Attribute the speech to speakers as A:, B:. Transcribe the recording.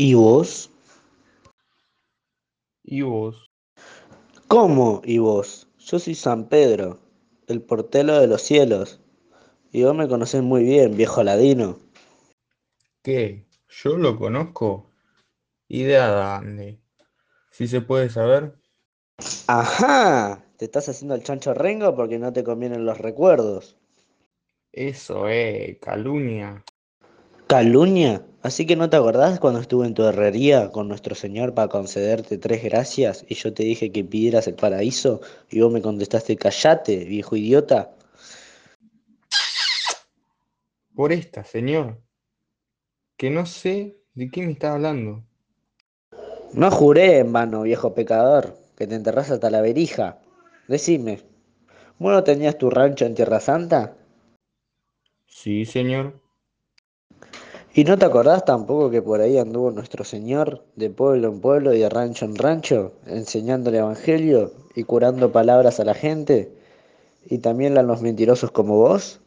A: ¿Y vos?
B: ¿Y vos?
A: ¿Cómo? ¿Y vos? Yo soy San Pedro, el portelo de los cielos. Y vos me conocés muy bien, viejo ladino.
B: ¿Qué? ¿Yo lo conozco? ¿Y de dónde? Si se puede saber.
A: ¡Ajá! Te estás haciendo el chancho rengo porque no te convienen los recuerdos.
B: Eso es, calumnia.
A: ¿Calumnia? ¿Así que no te acordás cuando estuve en tu herrería con nuestro Señor para concederte tres gracias y yo te dije que pidieras el paraíso y vos me contestaste callate, viejo idiota?
B: Por esta, señor. Que no sé de qué me estás hablando.
A: No juré en vano, viejo pecador, que te enterrás hasta la verija. Decime, ¿vos no tenías tu rancho en Tierra Santa?
B: Sí, señor.
A: ¿Y no te acordás tampoco que por ahí anduvo nuestro Señor de pueblo en pueblo y de rancho en rancho, enseñando el Evangelio y curando palabras a la gente? ¿Y también a los mentirosos como vos?